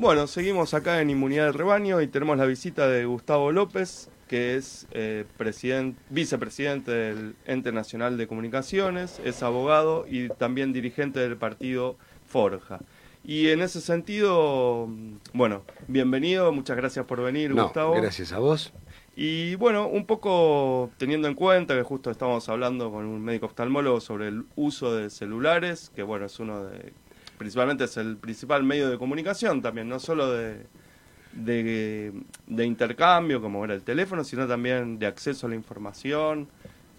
Bueno, seguimos acá en Inmunidad del Rebaño y tenemos la visita de Gustavo López, que es eh, vicepresidente del Ente Nacional de Comunicaciones, es abogado y también dirigente del partido Forja. Y en ese sentido, bueno, bienvenido, muchas gracias por venir, Gustavo. Gracias a vos. Y bueno, un poco teniendo en cuenta que justo estamos hablando con un médico oftalmólogo sobre el uso de celulares, que bueno, es uno de, principalmente es el principal medio de comunicación también, no solo de, de, intercambio, como era el teléfono, sino también de acceso a la información,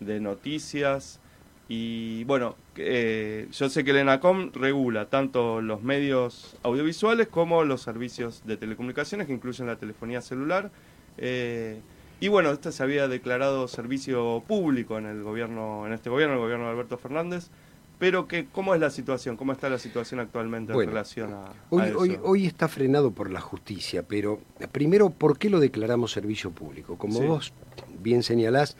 de noticias. Y bueno, eh, yo sé que el ENACOM regula tanto los medios audiovisuales como los servicios de telecomunicaciones, que incluyen la telefonía celular. Eh, y bueno, este se había declarado servicio público en el gobierno, en este gobierno, el gobierno de Alberto Fernández. Pero que, ¿cómo es la situación? ¿Cómo está la situación actualmente en relación a, hoy, eso? Hoy, hoy, está frenado por la justicia, pero primero, ¿por qué lo declaramos servicio público? Como vos bien señalás,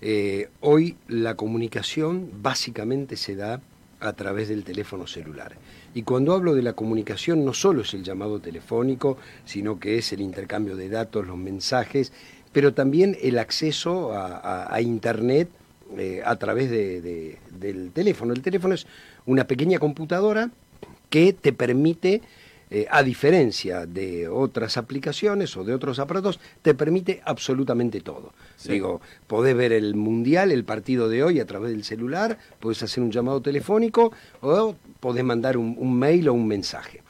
eh, hoy la comunicación básicamente se da a través del teléfono celular. Y cuando hablo de la comunicación no solo es el llamado telefónico, sino que es el intercambio de datos, los mensajes pero también el acceso a, Internet eh, a través del teléfono. El teléfono es una pequeña computadora que te permite, eh, a diferencia de otras aplicaciones o de otros aparatos, te permite absolutamente todo. Digo, podés ver el mundial, el partido de hoy a través del celular, podés hacer un llamado telefónico o podés mandar un mail o un mensaje.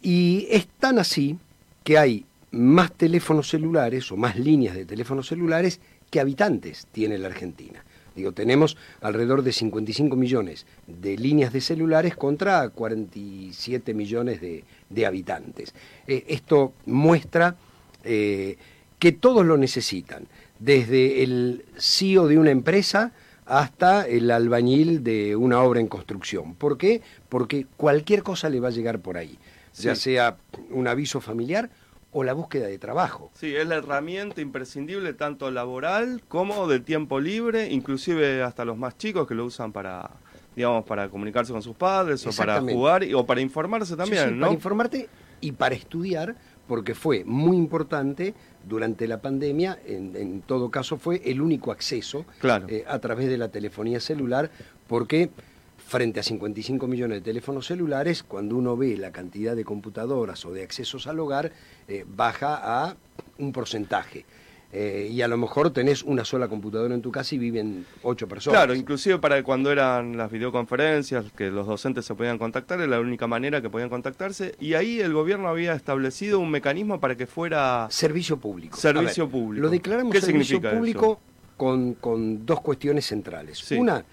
Y es tan así que hay más teléfonos celulares o más líneas de teléfonos celulares que habitantes tiene la Argentina. Digo, tenemos alrededor de 55 millones de líneas de celulares contra 47 millones de, habitantes. Eh, esto muestra eh, que todos lo necesitan, desde el CEO de una empresa hasta el albañil de una obra en construcción. ¿Por qué? Porque cualquier cosa le va a llegar por ahí, ya sea un aviso familiar o la búsqueda de trabajo. Sí, es la herramienta imprescindible tanto laboral como de tiempo libre, inclusive hasta los más chicos que lo usan para digamos para comunicarse con sus padres o para jugar o para informarse también, ¿no? Para informarte y para estudiar, porque fue muy importante durante la pandemia, en, todo caso fue el único acceso eh, a través de la telefonía celular, porque frente a 55 millones de teléfonos celulares, cuando uno ve la cantidad de computadoras o de accesos al hogar, eh, baja a un porcentaje. Eh, y a lo mejor tenés una sola computadora en tu casa y viven ocho personas. Claro, inclusive para cuando eran las videoconferencias, que los docentes se podían contactar, era la única manera que podían contactarse, y ahí el gobierno había establecido un mecanismo para que fuera... Servicio público. Servicio público. Lo declaramos servicio público con, con, dos cuestiones centrales. Una,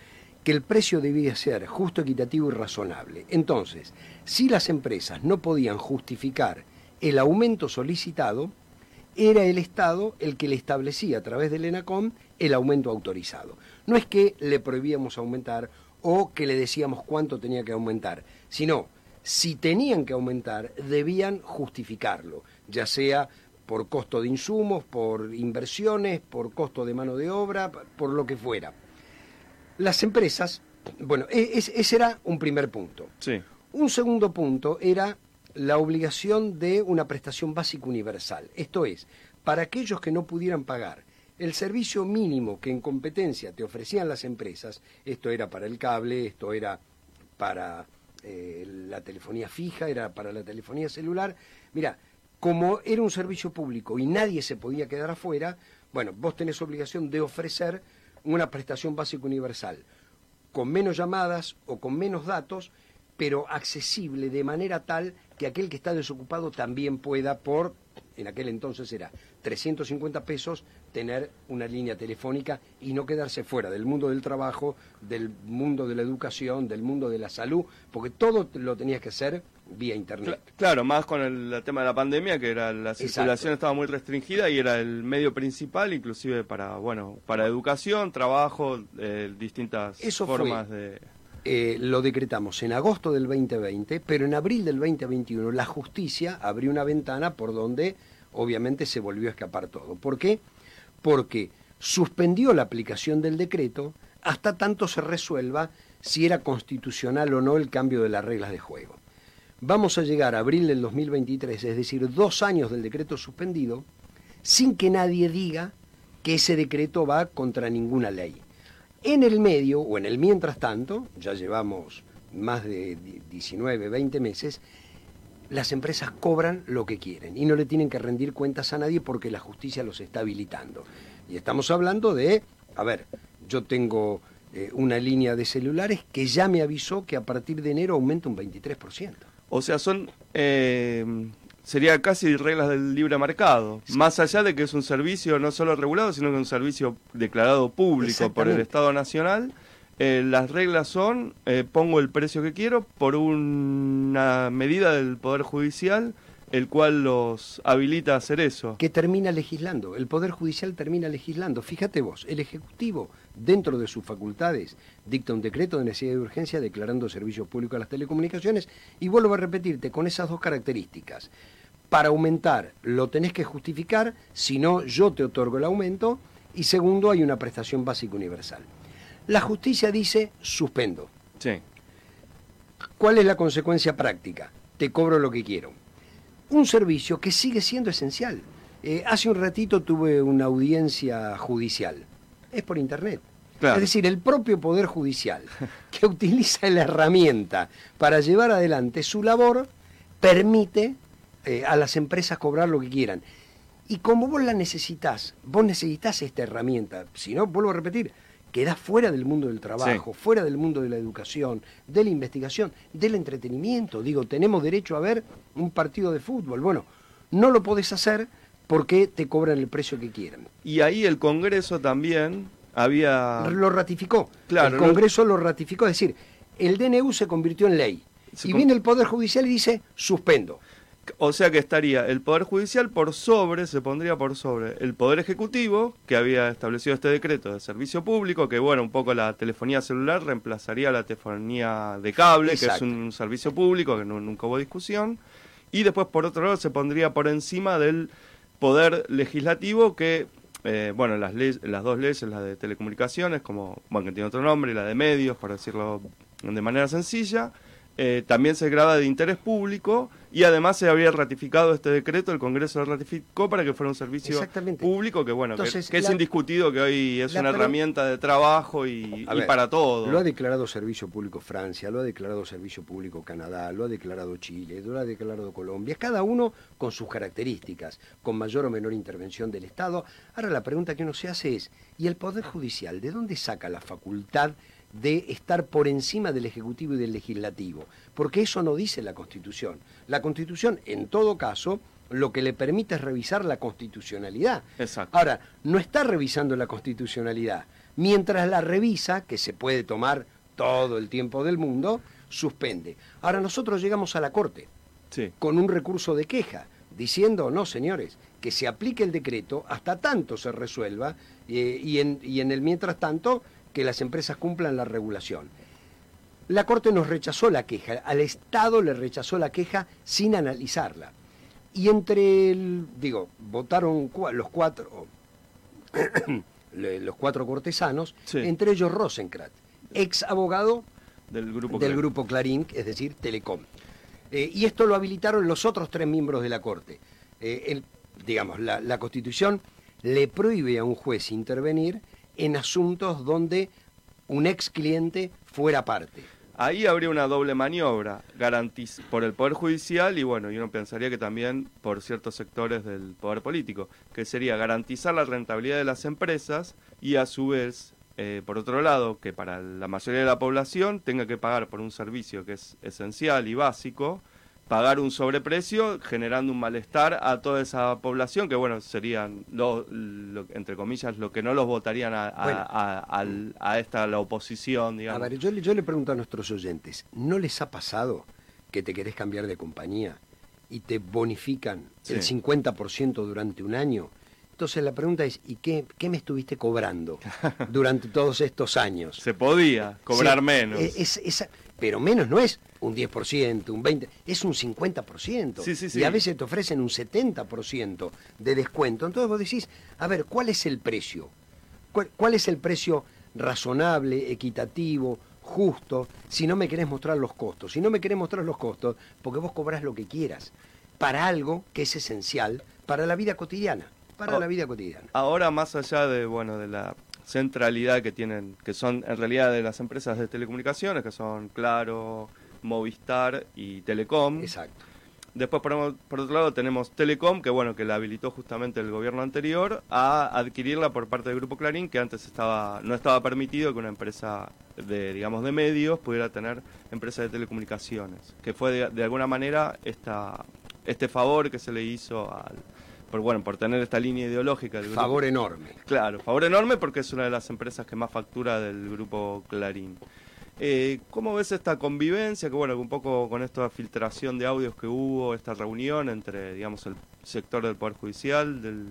que el precio debía ser justo, equitativo y razonable. Entonces, si las empresas no podían justificar el aumento solicitado, era el Estado el que le establecía a través del ENACOM el aumento autorizado. No es que le prohibíamos aumentar o que le decíamos cuánto tenía que aumentar, sino si tenían que aumentar, debían justificarlo, ya sea por costo de insumos, por inversiones, por costo de mano de obra, por lo que fuera. Las empresas, bueno, e, ese era un primer punto. Sí. Un segundo punto era la obligación de una prestación básica universal. Esto es, para aquellos que no pudieran pagar el servicio mínimo que en competencia te ofrecían las empresas, esto era para el cable, esto era para eh, la telefonía fija, era para la telefonía celular. Mira, como era un servicio público y nadie se podía quedar afuera, bueno, vos tenés obligación de ofrecer una prestación básica universal, con menos llamadas o con menos datos, pero accesible de manera tal que aquel que está desocupado también pueda, por, en aquel entonces era 350 pesos, tener una línea telefónica y no quedarse fuera del mundo del trabajo, del mundo de la educación, del mundo de la salud, porque todo lo tenías que hacer vía internet. Claro, más con el, tema de la pandemia, que era la circulación estaba muy restringida y era el medio principal, inclusive para bueno, para educación, trabajo, eh, distintas formas de eh, lo decretamos en agosto del 2020, pero en abril del 2021 la justicia abrió una ventana por donde obviamente se volvió a escapar todo. ¿Por qué? Porque suspendió la aplicación del decreto hasta tanto se resuelva si era constitucional o no el cambio de las reglas de juego. Vamos a llegar a abril del 2023, es decir, dos años del decreto suspendido, sin que nadie diga que ese decreto va contra ninguna ley. En el medio, o en el mientras tanto, ya llevamos más de 19, 20 meses, las empresas cobran lo que quieren y no le tienen que rendir cuentas a nadie porque la justicia los está habilitando. Y estamos hablando de, a ver, yo tengo eh, una línea de celulares que ya me avisó que a partir de enero aumenta un 23%. O sea, son... Eh, sería casi reglas del libre mercado, más allá de que es un servicio no solo regulado, sino que es un servicio declarado público por el Estado Nacional eh, las reglas son, eh, pongo el precio que quiero por una medida del Poder Judicial, el cual los habilita a hacer eso. Que termina legislando, el Poder Judicial termina legislando. Fíjate vos, el Ejecutivo, dentro de sus facultades, dicta un decreto de necesidad de urgencia declarando servicio público a las telecomunicaciones y vuelvo a repetirte, con esas dos características. Para aumentar lo tenés que justificar, si no yo te otorgo el aumento y segundo hay una prestación básica universal. La justicia dice suspendo. Sí. ¿Cuál es la consecuencia práctica? Te cobro lo que quiero. Un servicio que sigue siendo esencial. Eh, hace un ratito tuve una audiencia judicial. Es por internet. Es decir, el propio Poder Judicial, que utiliza la herramienta para llevar adelante su labor, permite eh, a las empresas cobrar lo que quieran. Y como vos la necesitas, vos necesitas esta herramienta. Si no, vuelvo a repetir, queda fuera del mundo del trabajo, fuera del mundo de la educación, de la investigación, del entretenimiento. Digo, tenemos derecho a ver un partido de fútbol. Bueno, no lo podés hacer porque te cobran el precio que quieran. Y ahí el Congreso también había... Lo ratificó. Claro, el Congreso lo ratificó, es decir, el DNU se convirtió en ley. y viene el Poder Judicial y dice, suspendo. O sea que estaría el Poder Judicial por sobre, se pondría por sobre el Poder Ejecutivo, que había establecido este decreto de servicio público, que bueno, un poco la telefonía celular reemplazaría la telefonía de cable, que es un servicio público, que nunca hubo discusión. Y después, por otro lado, se pondría por encima del Poder Legislativo, que, eh, bueno, las, leyes, las dos leyes, la de telecomunicaciones, como, bueno, que tiene otro nombre, y la de medios, por decirlo de manera sencilla, eh, también se graba de interés público y además se había ratificado este decreto, el Congreso lo ratificó para que fuera un servicio público que bueno, que, es indiscutido que hoy es una herramienta de trabajo y, para todo. Lo ha declarado Servicio Público Francia, lo ha declarado Servicio Público Canadá, lo ha declarado Chile, lo ha declarado Colombia, cada uno con sus características, con mayor o menor intervención del Estado. Ahora la pregunta que uno se hace es, ¿y el Poder Judicial de dónde saca la facultad de estar por encima del Ejecutivo y del Legislativo, porque eso no dice la Constitución. La Constitución, en todo caso, lo que le permite es revisar la constitucionalidad. Ahora, no está revisando la constitucionalidad. Mientras la revisa, que se puede tomar todo el tiempo del mundo, suspende. Ahora nosotros llegamos a la Corte con un recurso de queja, diciendo, no, señores, que se aplique el decreto hasta tanto se resuelva eh, y, en, y en el mientras tanto que las empresas cumplan la regulación. La Corte nos rechazó la queja, al Estado le rechazó la queja sin analizarla. Y entre, el, digo, votaron los cuatro, los cuatro cortesanos, entre ellos Rosencrat, ex abogado del grupo, del grupo Clarín, es decir, Telecom. Eh, y esto lo habilitaron los otros tres miembros de la Corte. Eh, digamos, la, la Constitución le prohíbe a un juez intervenir en asuntos donde un ex cliente fuera parte. Ahí habría una doble maniobra, por el Poder Judicial y bueno, yo uno pensaría que también por ciertos sectores del Poder Político, que sería garantizar la rentabilidad de las empresas y a su vez, eh, por otro lado, que para la mayoría de la población tenga que pagar por un servicio que es esencial y básico, pagar un sobreprecio generando un malestar a toda esa población que bueno serían lo, entre comillas lo que no los votarían a, a, esta la oposición digamos. a ver yo, yo le pregunto a nuestros oyentes ¿no les ha pasado que te querés cambiar de compañía y te bonifican el 50% durante un año entonces la pregunta es, ¿y qué, qué me estuviste cobrando durante todos estos años? Se podía cobrar menos. Es, pero menos no es un 10%, un 20%, es un 50%. y a veces te ofrecen un 70% de descuento. Entonces vos decís, a ver, ¿cuál es el precio? ¿Cuál, es el precio razonable, equitativo, justo, si no me querés mostrar los costos. Si no me querés mostrar los costos, porque vos cobrás lo que quieras, para algo que es esencial para la vida cotidiana. Para Oh. la vida cotidiana. Ahora, más allá de, bueno, de la centralidad que tienen, que son en realidad de las empresas de telecomunicaciones, que son Claro, Movistar y Telecom. Exacto. Después, por, por otro lado, tenemos Telecom, que bueno, que la habilitó justamente el gobierno anterior a adquirirla por parte del Grupo Clarín, que antes estaba no estaba permitido que una empresa de, digamos, de medios pudiera tener empresa de telecomunicaciones, que fue de, de alguna manera esta, este favor que se le hizo al, por bueno, por tener esta línea ideológica del grupo. Favor enorme. Claro, favor enorme porque es una de las empresas que más factura del grupo Clarín. Eh, ¿Cómo ves esta convivencia? Que bueno, un poco con esta filtración de audios que hubo, esta reunión entre, digamos, el sector del Poder Judicial, del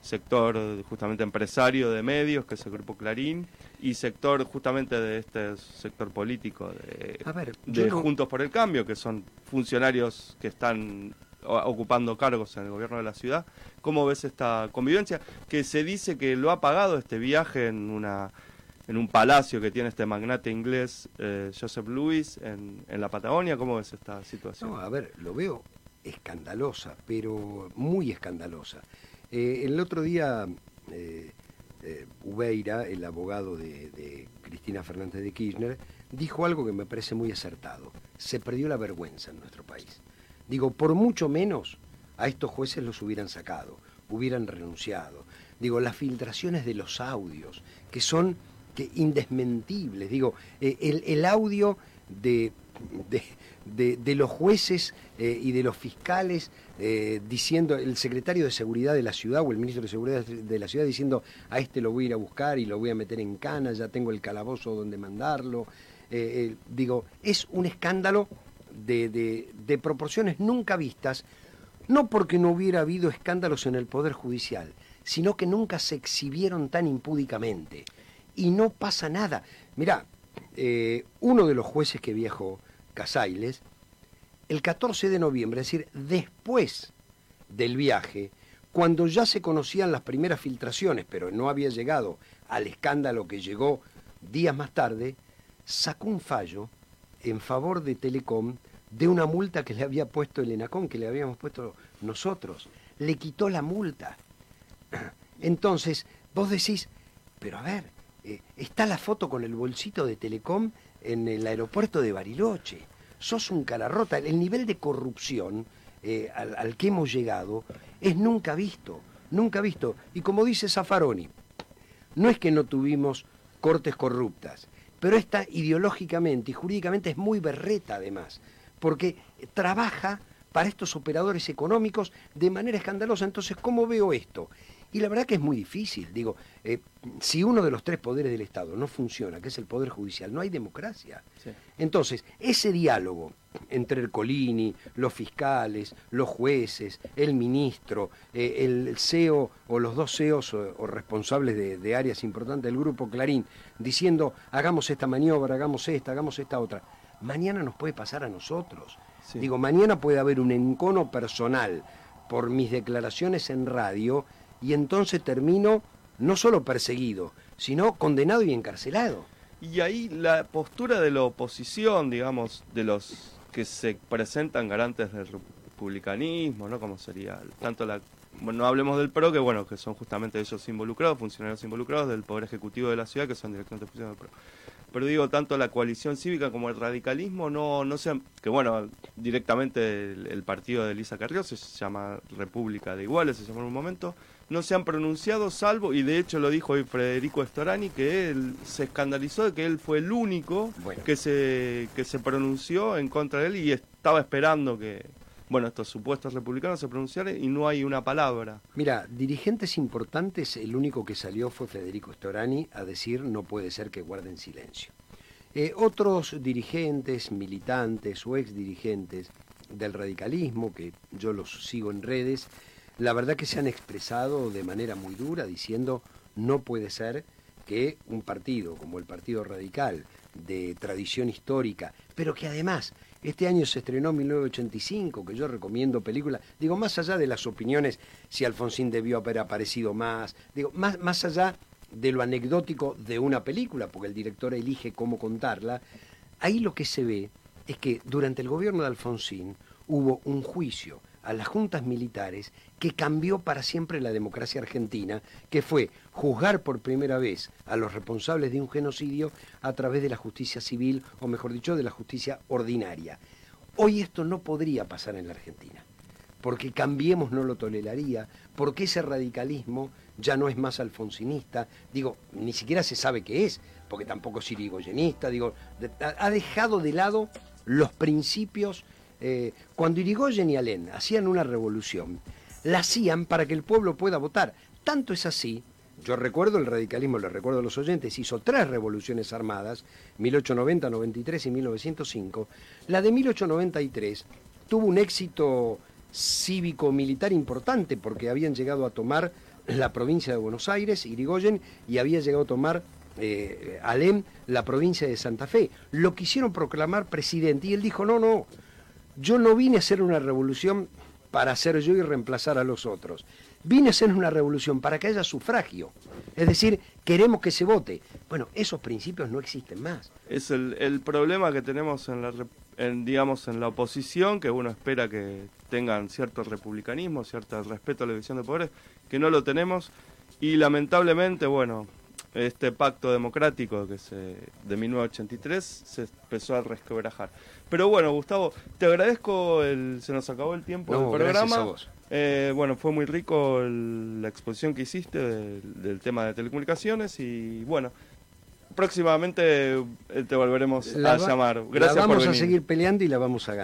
sector justamente empresario de medios, que es el grupo Clarín, y sector justamente de este sector político de, A ver, yo de no- Juntos por el Cambio, que son funcionarios que están ocupando cargos en el gobierno de la ciudad. ¿Cómo ves esta convivencia? Que se dice que lo ha pagado este viaje en una en un palacio que tiene este magnate inglés eh, Joseph Lewis en, en la Patagonia. ¿Cómo ves esta situación? No, a ver, lo veo escandalosa, pero muy escandalosa. Eh, el otro día, eh, eh, Ubeira, el abogado de, de Cristina Fernández de Kirchner, dijo algo que me parece muy acertado. Se perdió la vergüenza en nuestro país. Digo, por mucho menos a estos jueces los hubieran sacado, hubieran renunciado. Digo, las filtraciones de los audios, que son que indesmentibles. Digo, eh, el, el audio de, de, de- los jueces eh, y de los fiscales eh, diciendo, el secretario de seguridad de la ciudad o el ministro de seguridad de la ciudad diciendo, a este lo voy a ir a buscar y lo voy a meter en cana, ya tengo el calabozo donde mandarlo. Digo, es un escándalo de, de- de proporciones nunca vistas, no porque no hubiera habido escándalos en el Poder Judicial, sino que nunca se exhibieron tan impúdicamente. Y no pasa nada. Mirá, eh, uno de los jueces que viajó, Casailes, el 14 de noviembre, es decir, después del viaje, cuando ya se conocían las primeras filtraciones, pero no había llegado al escándalo que llegó días más tarde, sacó un fallo en favor de Telecom de una multa que le había puesto el ENACON, que le habíamos puesto nosotros. Le quitó la multa. Entonces, vos decís, pero a ver, eh, está la foto con el bolsito de Telecom en el aeropuerto de Bariloche. Sos un cara rota. El nivel de corrupción eh, al, al que hemos llegado es nunca visto, nunca visto. Y como dice Zaffaroni, no es que no tuvimos cortes corruptas, pero esta ideológicamente y jurídicamente es muy berreta además, porque trabaja para estos operadores económicos de manera escandalosa. Entonces, ¿cómo veo esto? Y la verdad que es muy difícil. Digo, eh, si uno de los tres poderes del Estado no funciona, que es el Poder Judicial, no hay democracia. Sí. Entonces, ese diálogo entre el Colini, los fiscales, los jueces, el ministro, eh, el CEO o los dos CEOs o, o responsables de, de áreas importantes del grupo Clarín, diciendo hagamos esta maniobra, hagamos esta, hagamos esta otra. Mañana nos puede pasar a nosotros. Sí. Digo, mañana puede haber un encono personal por mis declaraciones en radio y entonces termino no solo perseguido, sino condenado y encarcelado. Y ahí la postura de la oposición, digamos, de los que se presentan garantes del republicanismo, ¿no? Como sería tanto la... Bueno, no hablemos del PRO, que bueno, que son justamente ellos involucrados, funcionarios involucrados, del Poder Ejecutivo de la ciudad, que son directamente funcionarios del PRO. Pero digo, tanto la coalición cívica como el radicalismo no, no sean... Que bueno, directamente el, el partido de Elisa Carrió se llama República de Iguales, se llamó en un momento, no se han pronunciado salvo, y de hecho lo dijo hoy Federico Storani, que él se escandalizó de que él fue el único Bueno. que, se, que se pronunció en contra de él y estaba esperando que, bueno, estos supuestos republicanos se pronunciaran y no hay una palabra. Mira, dirigentes importantes, el único que salió fue Federico Storani a decir no puede ser que guarden silencio. Eh, otros dirigentes, militantes o ex dirigentes del radicalismo, que yo los sigo en redes, la verdad que se han expresado de manera muy dura diciendo no puede ser que un partido como el Partido Radical, de tradición histórica, pero que además este año se estrenó 1985, que yo recomiendo película, digo, más allá de las opiniones, si Alfonsín debió haber aparecido más, digo, más, más allá de lo anecdótico de una película, porque el director elige cómo contarla, ahí lo que se ve es que durante el gobierno de Alfonsín hubo un juicio a las juntas militares que cambió para siempre la democracia argentina, que fue juzgar por primera vez a los responsables de un genocidio a través de la justicia civil, o mejor dicho, de la justicia ordinaria. Hoy esto no podría pasar en la Argentina, porque Cambiemos no lo toleraría, porque ese radicalismo ya no es más alfonsinista, digo, ni siquiera se sabe qué es, porque tampoco es irigoyenista, digo, ha dejado de lado los principios eh, cuando Irigoyen y Alén hacían una revolución, la hacían para que el pueblo pueda votar. Tanto es así, yo recuerdo el radicalismo, le recuerdo a los oyentes, hizo tres revoluciones armadas, 1890, 93 y 1905. La de 1893 tuvo un éxito cívico-militar importante porque habían llegado a tomar la provincia de Buenos Aires, Irigoyen, y había llegado a tomar eh, Alem la provincia de Santa Fe. Lo quisieron proclamar presidente y él dijo, no, no, yo no vine a hacer una revolución para ser yo y reemplazar a los otros. Vine a hacer una revolución para que haya sufragio. Es decir, queremos que se vote. Bueno, esos principios no existen más. Es el, problema que tenemos en la, digamos, en la oposición, que uno espera que tengan cierto republicanismo, cierto respeto a la división de poderes, que no lo tenemos. Y lamentablemente, bueno, este pacto democrático que se de 1983 se empezó a resquebrajar. Pero bueno, Gustavo, te agradezco, el, se nos acabó el tiempo del programa. Eh, bueno, fue muy rico la exposición que hiciste del, tema de telecomunicaciones y bueno, próximamente eh, te volveremos a llamar. Gracias la vamos a seguir peleando y la vamos a ganar.